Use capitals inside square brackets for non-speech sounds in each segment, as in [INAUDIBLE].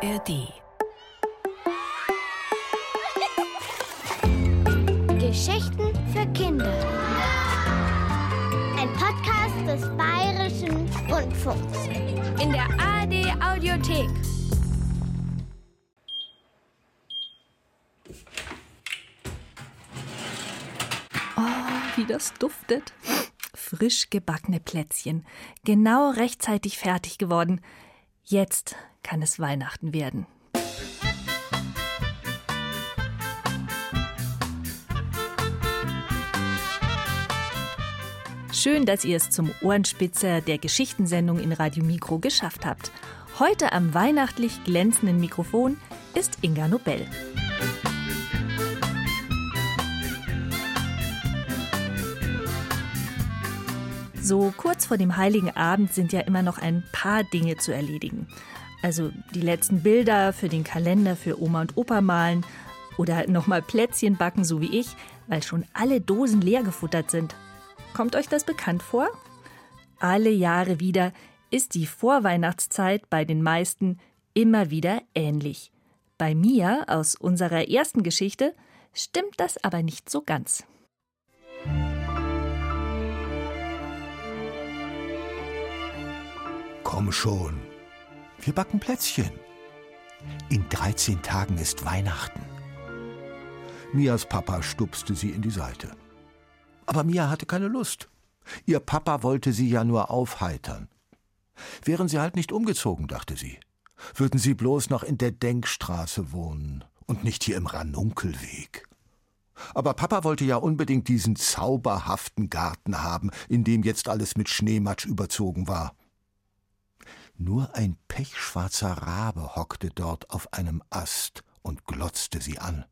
ARD. Geschichten für Kinder. Ein Podcast des Bayerischen Rundfunks. In der ARD Audiothek. wie das duftet. Frisch gebackene Plätzchen, genau rechtzeitig fertig geworden. Jetzt kann es Weihnachten werden. Schön, dass ihr es zum Ohrenspitzer der Geschichtensendung in Radio Mikro geschafft habt. Heute am weihnachtlich glänzenden Mikrofon ist Inga Nobel. So kurz vor dem heiligen Abend sind ja immer noch ein paar Dinge zu erledigen. Also die letzten Bilder für den Kalender für Oma und Opa malen oder nochmal Plätzchen backen, so wie ich, weil schon alle Dosen leer gefuttert sind. Kommt euch das bekannt vor? Alle Jahre wieder ist die Vorweihnachtszeit bei den meisten immer wieder ähnlich. Bei mir aus unserer ersten Geschichte stimmt das aber nicht so ganz. Komm schon, wir backen Plätzchen. In 13 Tagen ist Weihnachten. Mias Papa stupste sie in die Seite. Aber Mia hatte keine Lust. Ihr Papa wollte sie ja nur aufheitern. Wären sie halt nicht umgezogen, dachte sie, würden sie bloß noch in der Denkstraße wohnen und nicht hier im Ranunkelweg. Aber Papa wollte ja unbedingt diesen zauberhaften Garten haben, in dem jetzt alles mit Schneematsch überzogen war. Nur ein pechschwarzer Rabe hockte dort auf einem Ast und glotzte sie an.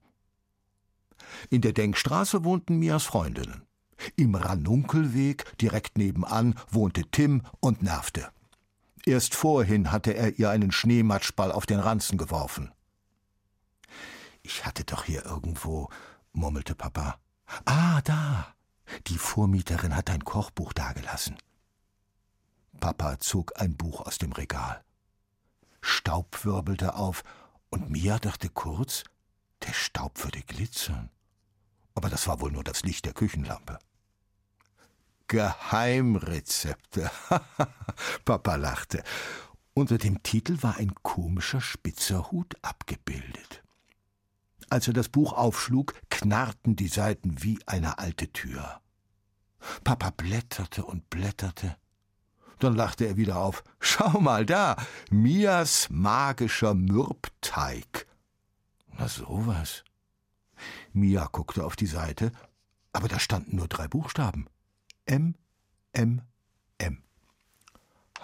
In der Denkstraße wohnten Mias Freundinnen. Im Ranunkelweg, direkt nebenan, wohnte Tim und nervte. Erst vorhin hatte er ihr einen Schneematschball auf den Ranzen geworfen. Ich hatte doch hier irgendwo, murmelte Papa. Ah, da. Die Vormieterin hat ein Kochbuch dagelassen. Papa zog ein Buch aus dem Regal. Staub wirbelte auf, und Mia dachte kurz, der Staub würde glitzern. Aber das war wohl nur das Licht der Küchenlampe. Geheimrezepte. [LAUGHS] Papa lachte. Unter dem Titel war ein komischer spitzer Hut abgebildet. Als er das Buch aufschlug, knarrten die Seiten wie eine alte Tür. Papa blätterte und blätterte. Dann lachte er wieder auf. Schau mal da, Mias magischer Mürbteig. Na sowas. Mia guckte auf die Seite, aber da standen nur drei Buchstaben. M, M, M.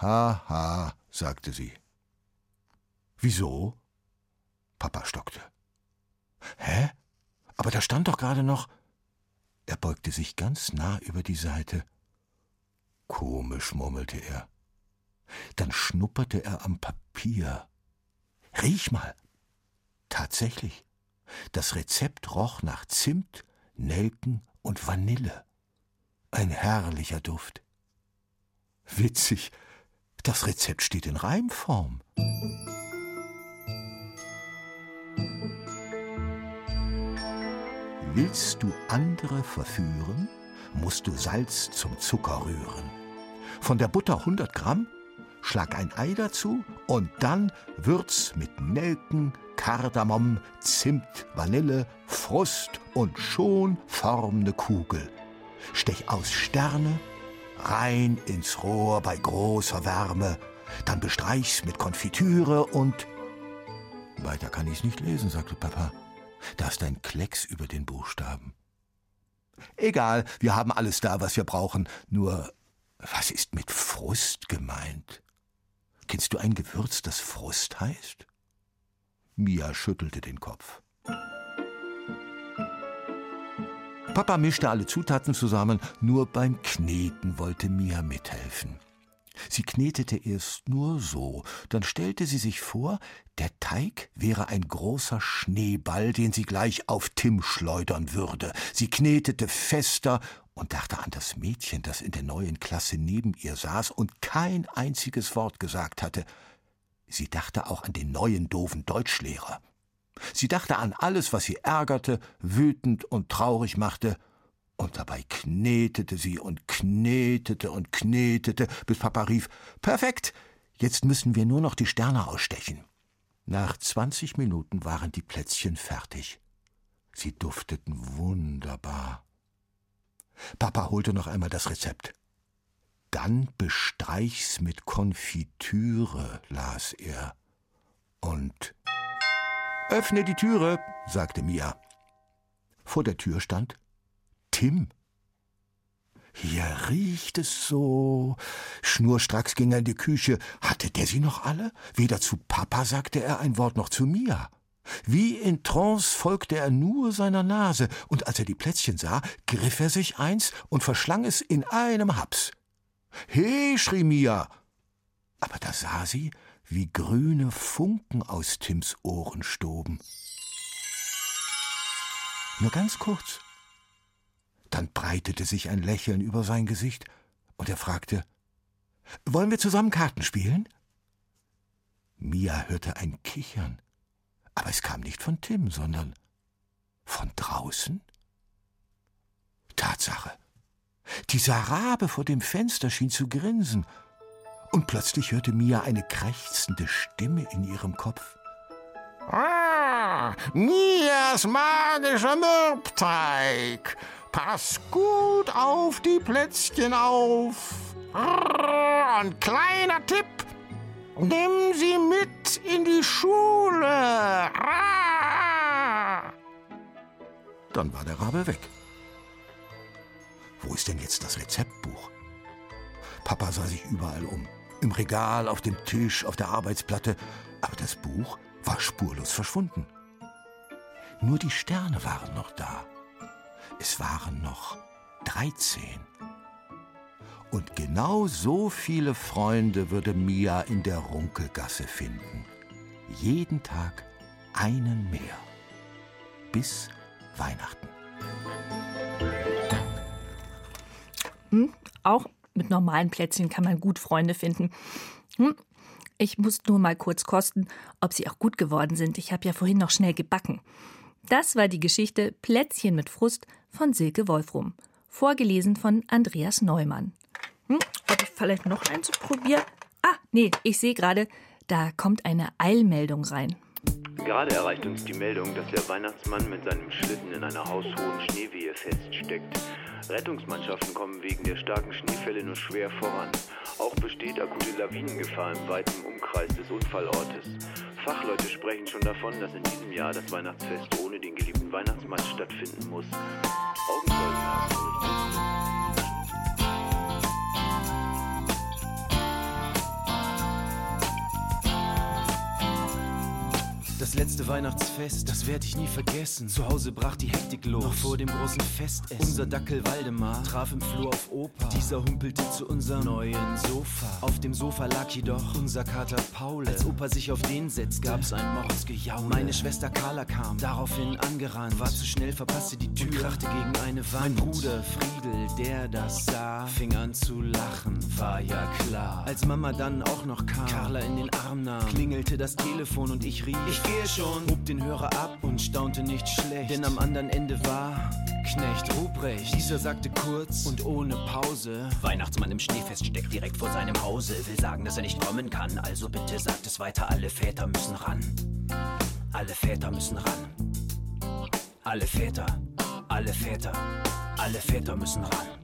Ha, ha, sagte sie. Wieso? Papa stockte. Hä? Aber da stand doch gerade noch. Er beugte sich ganz nah über die Seite. Komisch, murmelte er. Dann schnupperte er am Papier. Riech mal. Tatsächlich. Das Rezept roch nach Zimt, Nelken und Vanille. Ein herrlicher Duft. Witzig, das Rezept steht in Reimform. Willst du andere verführen, musst du Salz zum Zucker rühren. Von der Butter 100 Gramm, schlag ein Ei dazu und dann würz mit Nelken, Kardamom, Zimt, Vanille, Frust und schon form ne Kugel. Stech aus Sterne, rein ins Rohr bei großer Wärme, dann bestreich's mit Konfitüre und... Weiter kann ich's nicht lesen, sagte Papa. Da ist ein Klecks über den Buchstaben. Egal, wir haben alles da, was wir brauchen, nur was ist mit Frust gemeint? Kennst du ein Gewürz, das Frust heißt? Mia schüttelte den Kopf. Papa mischte alle Zutaten zusammen, nur beim Kneten wollte Mia mithelfen. Sie knetete erst nur so, dann stellte sie sich vor, der Teig wäre ein großer Schneeball, den sie gleich auf Tim schleudern würde. Sie knetete fester und dachte an das Mädchen, das in der neuen Klasse neben ihr saß und kein einziges Wort gesagt hatte. Sie dachte auch an den neuen doofen Deutschlehrer. Sie dachte an alles, was sie ärgerte, wütend und traurig machte, und dabei knetete sie und knetete und knetete, bis Papa rief Perfekt. Jetzt müssen wir nur noch die Sterne ausstechen. Nach zwanzig Minuten waren die Plätzchen fertig. Sie dufteten wunderbar. Papa holte noch einmal das Rezept. Dann bestreich's mit Konfitüre, las er. Und Öffne die Türe, sagte Mia. Vor der Tür stand Tim. Hier riecht es so. Schnurstracks ging er in die Küche. Hatte der sie noch alle? Weder zu Papa sagte er ein Wort noch zu Mia. Wie in Trance folgte er nur seiner Nase, und als er die Plätzchen sah, griff er sich eins und verschlang es in einem Haps. He, schrie Mia. Aber da sah sie, wie grüne Funken aus Tims Ohren stoben. Nur ganz kurz. Dann breitete sich ein Lächeln über sein Gesicht, und er fragte Wollen wir zusammen Karten spielen? Mia hörte ein Kichern, aber es kam nicht von Tim, sondern von draußen. Tatsache. Dieser Rabe vor dem Fenster schien zu grinsen, und plötzlich hörte Mia eine krächzende Stimme in ihrem Kopf. Ah, Mias magischer Mürbteig. Pass gut auf die Plätzchen auf. Und kleiner Tipp, nimm sie mit in die Schule. Dann war der Rabe weg. Wo ist denn jetzt das Rezeptbuch? Papa sah sich überall um. Im Regal, auf dem Tisch, auf der Arbeitsplatte. Aber das Buch war spurlos verschwunden. Nur die Sterne waren noch da. Es waren noch 13. Und genau so viele Freunde würde Mia in der Runkelgasse finden. Jeden Tag einen mehr. Bis Weihnachten. Hm, auch mit normalen Plätzchen kann man gut Freunde finden. Hm, ich muss nur mal kurz kosten, ob sie auch gut geworden sind. Ich habe ja vorhin noch schnell gebacken. Das war die Geschichte Plätzchen mit Frust von Silke Wolfrum. Vorgelesen von Andreas Neumann. Hm, ob ich vielleicht noch eins probiere? Ah, nee, ich sehe gerade, da kommt eine Eilmeldung rein. Gerade erreicht uns die Meldung, dass der Weihnachtsmann mit seinem Schlitten in einer haushohen Schneewehe feststeckt. Rettungsmannschaften kommen wegen der starken Schneefälle nur schwer voran. Auch besteht akute Lawinengefahr im weiten Umkreis des Unfallortes. Fachleute sprechen schon davon, dass in diesem Jahr das Weihnachtsfest ohne den geliebten Weihnachtsmann stattfinden muss. Augenzeugen haben berichtet. Das letzte Weihnachtsfest, das werde ich nie vergessen. Zu Hause brach die Hektik los. Noch vor dem großen Festessen. Unser Dackel Waldemar traf im Flur auf Opa. Dieser humpelte zu unserem neuen Sofa. Auf dem Sofa lag jedoch unser Kater Paul. Als Opa sich auf den setzte, gab's ein Mordsgejaule. Meine Schwester Carla kam daraufhin angerannt. War zu schnell, verpasste die Tür, und krachte gegen eine Wand. Mein Bruder Friedel, der das sah, fing an zu lachen. War ja klar. Als Mama dann auch noch kam, Carla in den Arm nahm, klingelte das Telefon und ich rief. Ich gehe schon, hob den Hörer ab und staunte nicht schlecht. Denn am anderen Ende war Knecht Ruprecht. Dieser sagte kurz und ohne Pause: Weihnachtsmann im Schneefest steckt direkt vor seinem Hause. Will sagen, dass er nicht kommen kann. Also bitte sagt es weiter: alle Väter müssen ran. Alle Väter müssen ran. Alle Väter, alle Väter, alle Väter müssen ran.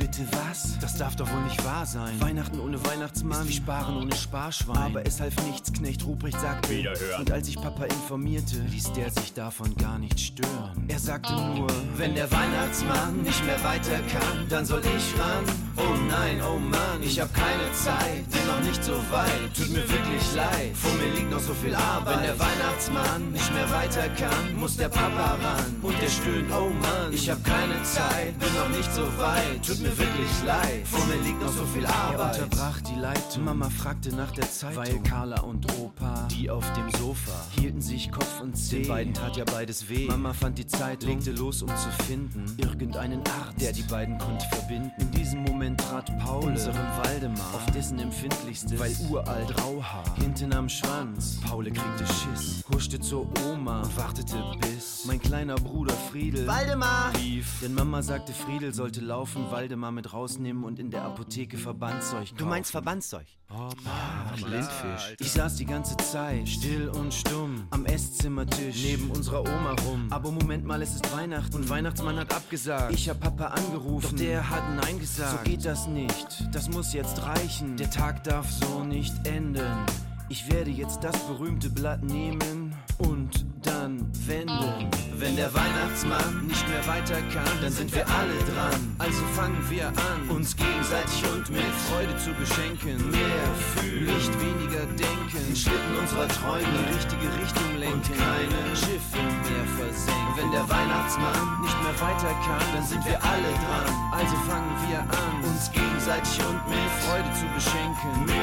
Bitte was? Das darf doch wohl nicht wahr sein. Weihnachten ohne Weihnachtsmann, ist wie Sparen ohne Sparschwein. Aber es half nichts, Knecht Ruprecht sagte. Wiederhören. Und als ich Papa informierte, ließ der sich davon gar nicht stören. Er sagte nur, wenn der Weihnachtsmann nicht mehr weiter kann, dann soll ich ran. Oh nein, oh Mann, ich hab keine Zeit, bin noch nicht so weit. Tut mir wirklich leid, vor mir liegt noch so viel Arbeit. Wenn der Weihnachtsmann nicht mehr weiter kann, muss der Papa ran. Und der stöhnt, oh Mann, ich hab keine Zeit, bin noch nicht so weit. Tut mir wirklich leid, vor mir liegt noch so viel Arbeit. Er unterbrach die Leitung, Mama fragte nach der Zeitung, weil Carla und Opa, die auf dem Sofa, hielten sich Kopf und Zeh. Den beiden tat ja beides weh. Mama fand die Zeit, legte los, um zu finden, irgendeinen Arzt, der die beiden konnte verbinden. In diesem Moment trat Paul, unserem Waldemar, auf dessen empfindlichstes, weil uralt Rauhaar, hinten am Schwanz. Paule kriegte Schiss, huschte zur Oma und wartete bis mein kleiner Bruder Friedel Waldemar! rief. Denn Mama sagte, Friedel sollte laufen, Waldemar mit rausnehmen und in der Apotheke Verbandszeug kaufen. Du meinst Verbandszeug? Oh Mann, Blindfisch. Ich saß die ganze Zeit still und stumm am Esszimmertisch neben unserer Oma rum. Aber Moment mal, es ist Weihnachten und Weihnachtsmann hat abgesagt. Ich hab Papa angerufen, doch der hat Nein gesagt. So geht das nicht, das muss jetzt reichen. Der Tag darf so nicht enden. Ich werde jetzt das berühmte Blatt nehmen und dann wenden. Wenn der Weihnachtsmann nicht mehr weiter kann, dann sind wir alle dran. Also fangen wir an, uns gegenseitig und mit Freude zu beschenken. Mehr fühlen, nicht weniger denken. Den Schlitten unserer Träume in die richtige Richtung lenken. Und keine Schiffe mehr versenken. Wenn der Weihnachtsmann nicht mehr weiter kann, dann sind wir alle dran. Also fangen wir an, uns gegenseitig und mit Freude zu beschenken. Mehr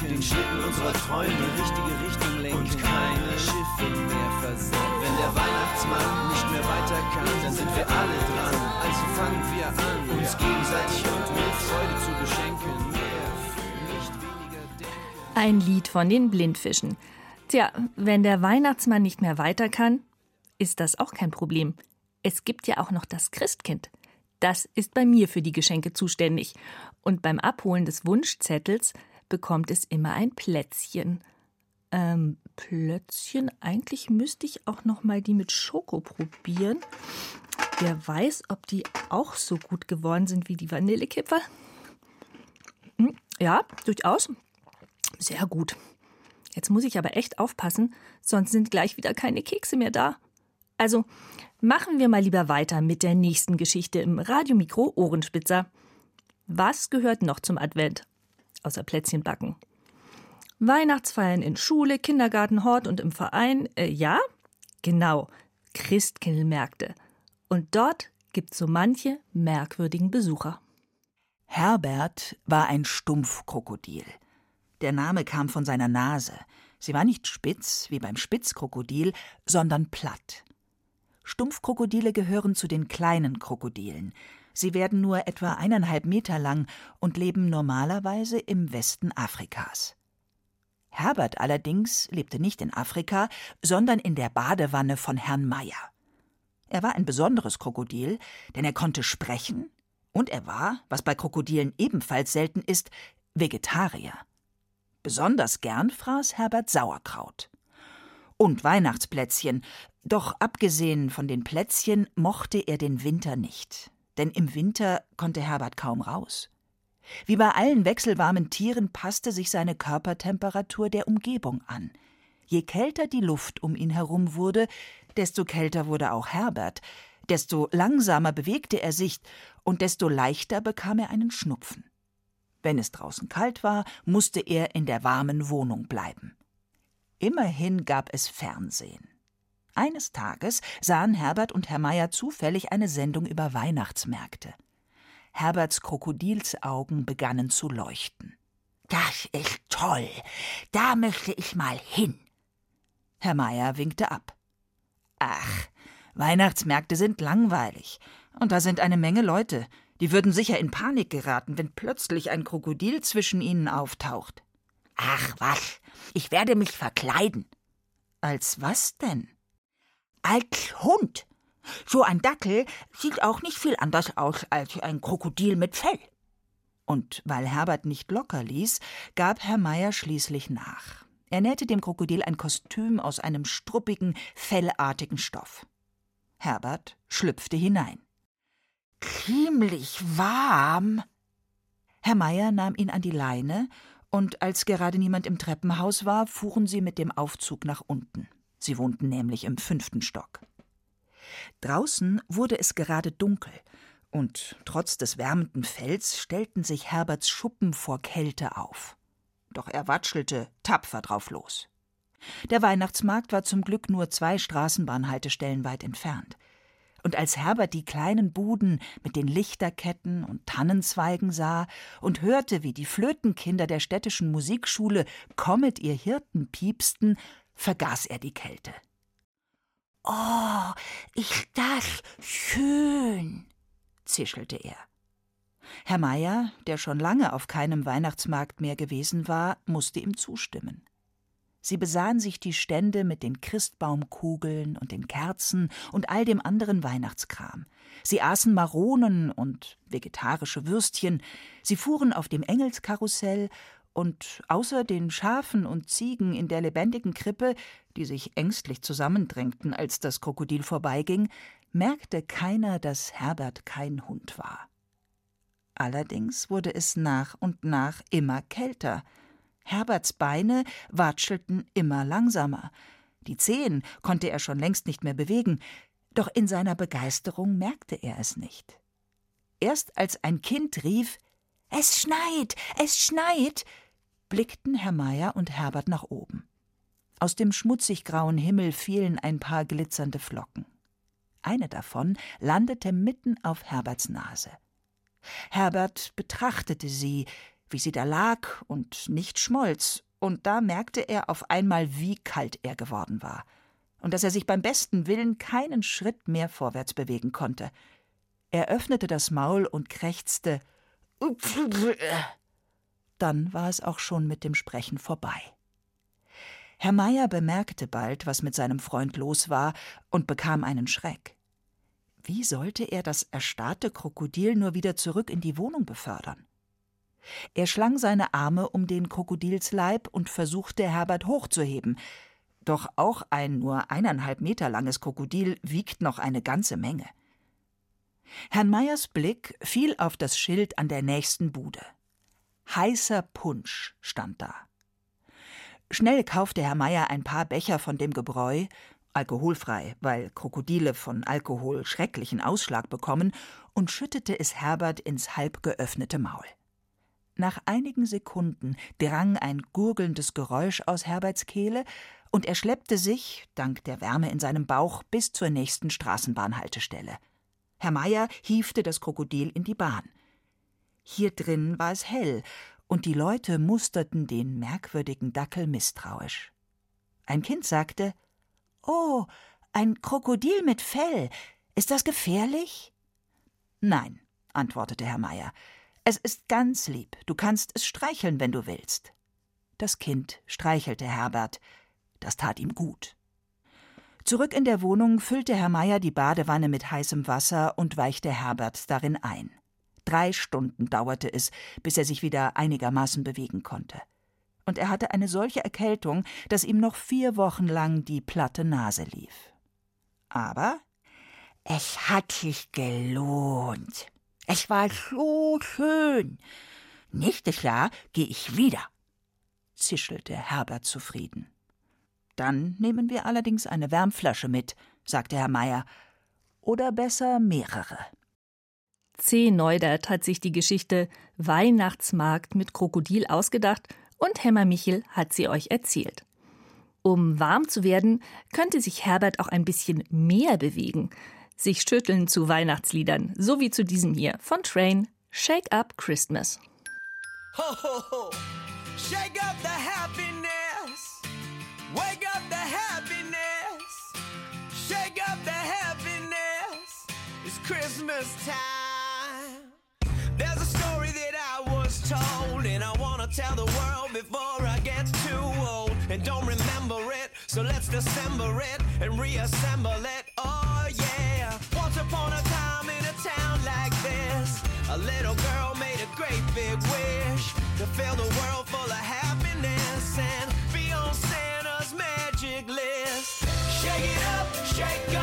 denken. Den Schlitten unserer Träume in die richtige Richtung lenken. Und keine Schiffe mehr versenken. Wenn der Weihnachtsmann nicht mehr weiter kann, dann sind wir alle dran. Also fangen wir an, uns gegenseitig und mit Freude zu beschenken. Mehr fühlen, nicht weniger denken. Ein Lied von den Blindfischen. Tja, wenn der Weihnachtsmann nicht mehr weiter kann, ist das auch kein Problem. Es gibt ja auch noch das Christkind. Das ist bei mir für die Geschenke zuständig. Und beim Abholen des Wunschzettels bekommt es immer ein Plätzchen. Ähm, Plötzchen? Eigentlich müsste ich auch noch mal die mit Schoko probieren. Wer weiß, ob die auch so gut geworden sind wie die Vanillekipferl? Hm, Ja, durchaus. Sehr gut. Jetzt muss ich aber echt aufpassen, sonst sind gleich wieder keine Kekse mehr da. Also machen wir mal lieber weiter mit der nächsten Geschichte im Radiomikro Ohrenspitzer. Was gehört noch zum Advent? Außer Plätzchen backen. Weihnachtsfeiern in Schule, Kindergarten, Hort und im Verein. Äh, ja? Genau. Christkindlmärkte. Und dort gibt's so manche merkwürdigen Besucher. Herbert war ein Stumpfkrokodil. Der Name kam von seiner Nase. Sie war nicht spitz wie beim Spitzkrokodil, sondern platt. Stumpfkrokodile gehören zu den kleinen Krokodilen. Sie werden nur etwa eineinhalb Meter lang und leben normalerweise im Westen Afrikas. Herbert allerdings lebte nicht in Afrika, sondern in der Badewanne von Herrn Meier. Er war ein besonderes Krokodil, denn er konnte sprechen und er war, was bei Krokodilen ebenfalls selten ist, Vegetarier. Besonders gern fraß Herbert Sauerkraut. Und Weihnachtsplätzchen, doch abgesehen von den Plätzchen mochte er den Winter nicht, denn im Winter konnte Herbert kaum raus. Wie bei allen wechselwarmen Tieren passte sich seine Körpertemperatur der Umgebung an. Je kälter die Luft um ihn herum wurde, desto kälter wurde auch Herbert, desto langsamer bewegte er sich und desto leichter bekam er einen Schnupfen. Wenn es draußen kalt war, musste er in der warmen Wohnung bleiben. Immerhin gab es Fernsehen. Eines Tages sahen Herbert und Herr Meier zufällig eine Sendung über Weihnachtsmärkte. Herberts Krokodilsaugen begannen zu leuchten. Das ist toll. Da möchte ich mal hin. Herr Meier winkte ab. Ach, Weihnachtsmärkte sind langweilig. Und da sind eine Menge Leute. Die würden sicher in Panik geraten, wenn plötzlich ein Krokodil zwischen ihnen auftaucht. Ach was, ich werde mich verkleiden. Als was denn? Als Hund. So ein Dackel sieht auch nicht viel anders aus als ein Krokodil mit Fell. Und weil Herbert nicht locker ließ, gab Herr Meier schließlich nach. Er nähte dem Krokodil ein Kostüm aus einem struppigen, fellartigen Stoff. Herbert schlüpfte hinein. Ziemlich warm. Herr Meier nahm ihn an die Leine, und als gerade niemand im Treppenhaus war, fuhren sie mit dem Aufzug nach unten. Sie wohnten nämlich im fünften Stock. Draußen wurde es gerade dunkel, und trotz des wärmenden Fells stellten sich Herberts Schuppen vor Kälte auf. Doch er watschelte tapfer drauf los. Der Weihnachtsmarkt war zum Glück nur zwei Straßenbahnhaltestellen weit entfernt. Und als Herbert die kleinen Buden mit den Lichterketten und Tannenzweigen sah und hörte, wie die Flötenkinder der städtischen Musikschule Comet ihr Hirten piepsten, vergaß er die Kälte. Oh, ist das schön, zischelte er. Herr Meier, der schon lange auf keinem Weihnachtsmarkt mehr gewesen war, musste ihm zustimmen. Sie besahen sich die Stände mit den Christbaumkugeln und den Kerzen und all dem anderen Weihnachtskram. Sie aßen Maronen und vegetarische Würstchen, sie fuhren auf dem Engelskarussell und außer den Schafen und Ziegen in der lebendigen Krippe, die sich ängstlich zusammendrängten, als das Krokodil vorbeiging, merkte keiner, dass Herbert kein Hund war. Allerdings wurde es nach und nach immer kälter. Herberts Beine watschelten immer langsamer. Die Zehen konnte er schon längst nicht mehr bewegen, doch in seiner Begeisterung merkte er es nicht. Erst als ein Kind rief Es schneit, es schneit, blickten Herr Meier und Herbert nach oben. Aus dem schmutzig grauen Himmel fielen ein paar glitzernde Flocken. Eine davon landete mitten auf Herberts Nase. Herbert betrachtete sie, wie sie da lag und nicht schmolz, und da merkte er auf einmal, wie kalt er geworden war, und dass er sich beim besten Willen keinen Schritt mehr vorwärts bewegen konnte. Er öffnete das Maul und krächzte Dann war es auch schon mit dem Sprechen vorbei. Herr Meier bemerkte bald, was mit seinem Freund los war, und bekam einen Schreck. Wie sollte er das erstarrte Krokodil nur wieder zurück in die Wohnung befördern? Er schlang seine Arme um den Krokodilsleib und versuchte, Herbert hochzuheben. Doch auch ein nur eineinhalb Meter langes Krokodil wiegt noch eine ganze Menge. Herrn Meyers Blick fiel auf das Schild an der nächsten Bude. Heißer Punsch stand da. Schnell kaufte Herr Meyer ein paar Becher von dem Gebräu, alkoholfrei, weil Krokodile von Alkohol schrecklichen Ausschlag bekommen, und schüttete es Herbert ins halb geöffnete Maul. Nach einigen Sekunden drang ein gurgelndes Geräusch aus Herberts Kehle, und er schleppte sich, dank der Wärme in seinem Bauch, bis zur nächsten Straßenbahnhaltestelle. Herr Meier hiefte das Krokodil in die Bahn. Hier drin war es hell, und die Leute musterten den merkwürdigen Dackel misstrauisch. Ein Kind sagte Oh, ein Krokodil mit Fell. Ist das gefährlich? Nein, antwortete Herr Meier. Es ist ganz lieb. Du kannst es streicheln, wenn du willst. Das Kind streichelte Herbert. Das tat ihm gut. Zurück in der Wohnung füllte Herr Meier die Badewanne mit heißem Wasser und weichte Herbert darin ein. Drei Stunden dauerte es, bis er sich wieder einigermaßen bewegen konnte und er hatte eine solche Erkältung, dass ihm noch vier Wochen lang die platte Nase lief. Aber es hat sich gelohnt. Es war so schön. Nächstes Jahr gehe ich wieder, zischelte Herbert zufrieden. Dann nehmen wir allerdings eine Wärmflasche mit, sagte Herr Meier. Oder besser mehrere. C. Neudert hat sich die Geschichte Weihnachtsmarkt mit Krokodil ausgedacht und Hemmer Michel hat sie euch erzählt. Um warm zu werden, könnte sich Herbert auch ein bisschen mehr bewegen, sich schütteln zu Weihnachtsliedern, so wie zu diesem hier von Train, Shake Up Christmas. Ho, ho, ho. Shake up the happiness. Wake up the happiness. Shake up the happiness. It's Christmas time. Told, and I wanna tell the world. before I get too old and don't remember it. So let's dissemble it and reassemble it. Oh yeah. Once upon a time in a town like this, a little girl made a great big wish to fill the world full of happiness and be on Santa's magic list. Shake it up, shake up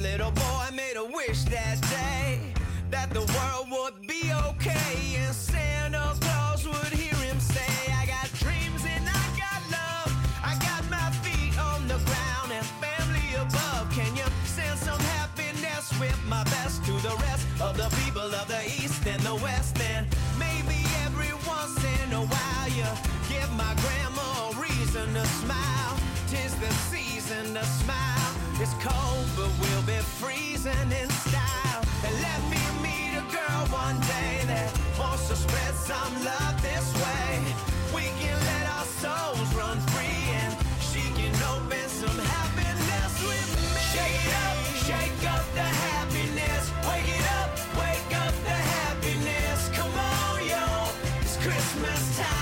little boy made a wish that day that the world would be okay and Santa Claus would hear him say, I got dreams and I got love. I got my feet on the ground and family above. Can you send some happiness with my best to the rest of the people of the East and the West, and maybe every once in a while you give my grandma a reason to smile. Tis the season to smile. It's cold, but we'll in style. And let me meet a girl one day that wants to spread some love this way. We can let our souls run free and she can open some happiness with me. Shake it up, shake up the happiness. Wake it up, wake up the happiness. Come on, yo, it's Christmas time.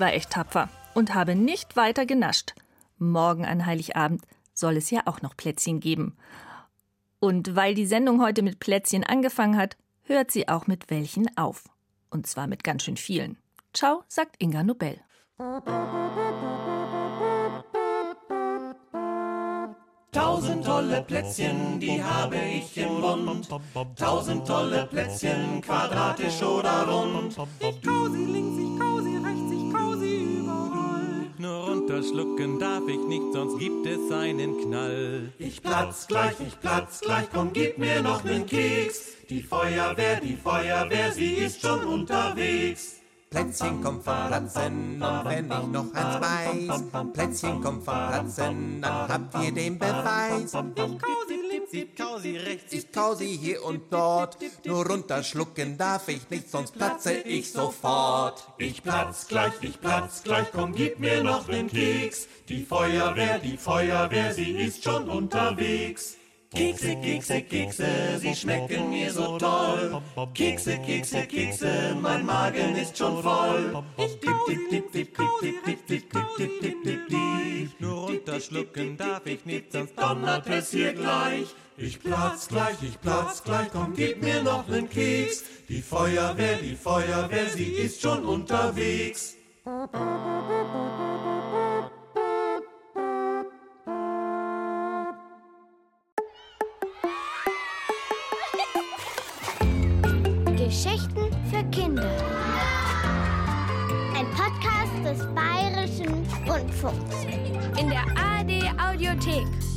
Ich war echt tapfer und habe nicht weiter genascht. Morgen an Heiligabend soll es ja auch noch Plätzchen geben. Und weil die Sendung heute mit Plätzchen angefangen hat, hört sie auch mit welchen auf. Und zwar mit ganz schön vielen. Ciao, sagt Inga Nobel. Tausend tolle Plätzchen, die habe ich im Mund. Tausend tolle Plätzchen, quadratisch oder rund. Ich kau sie links, ich kau sie rechts, Nur runterschlucken darf ich nicht, sonst gibt es einen Knall. Ich platz gleich, ich platz gleich, komm, gib mir noch nen Keks. Die Feuerwehr, die Feuerwehr, sie ist schon unterwegs. Plätzchen kommt vom Platzen, und wenn ich noch eins weiß, Plätzchen kommt vom Platzen, dann habt ihr den Beweis. Ich kau sie sie rechts, Ich kau sie hier und dort, nur runterschlucken darf ich nicht, sonst platze ich sofort. Ich platz gleich, ich platz gleich, komm, gib mir noch nen Keks. Die Feuerwehr, die Feuerwehr, sie ist schon unterwegs. Kekse, Kekse, Kekse, sie schmecken mir so toll. Kekse, Kekse, Kekse, mein Magen ist schon voll. Ich. Nur runterschlucken darf ich nicht, sonst donnert es hier gleich. Ich platz gleich, ich platz gleich, komm, gib mir noch nen Keks. Die Feuerwehr, die Feuerwehr, sie ist schon unterwegs. Podcast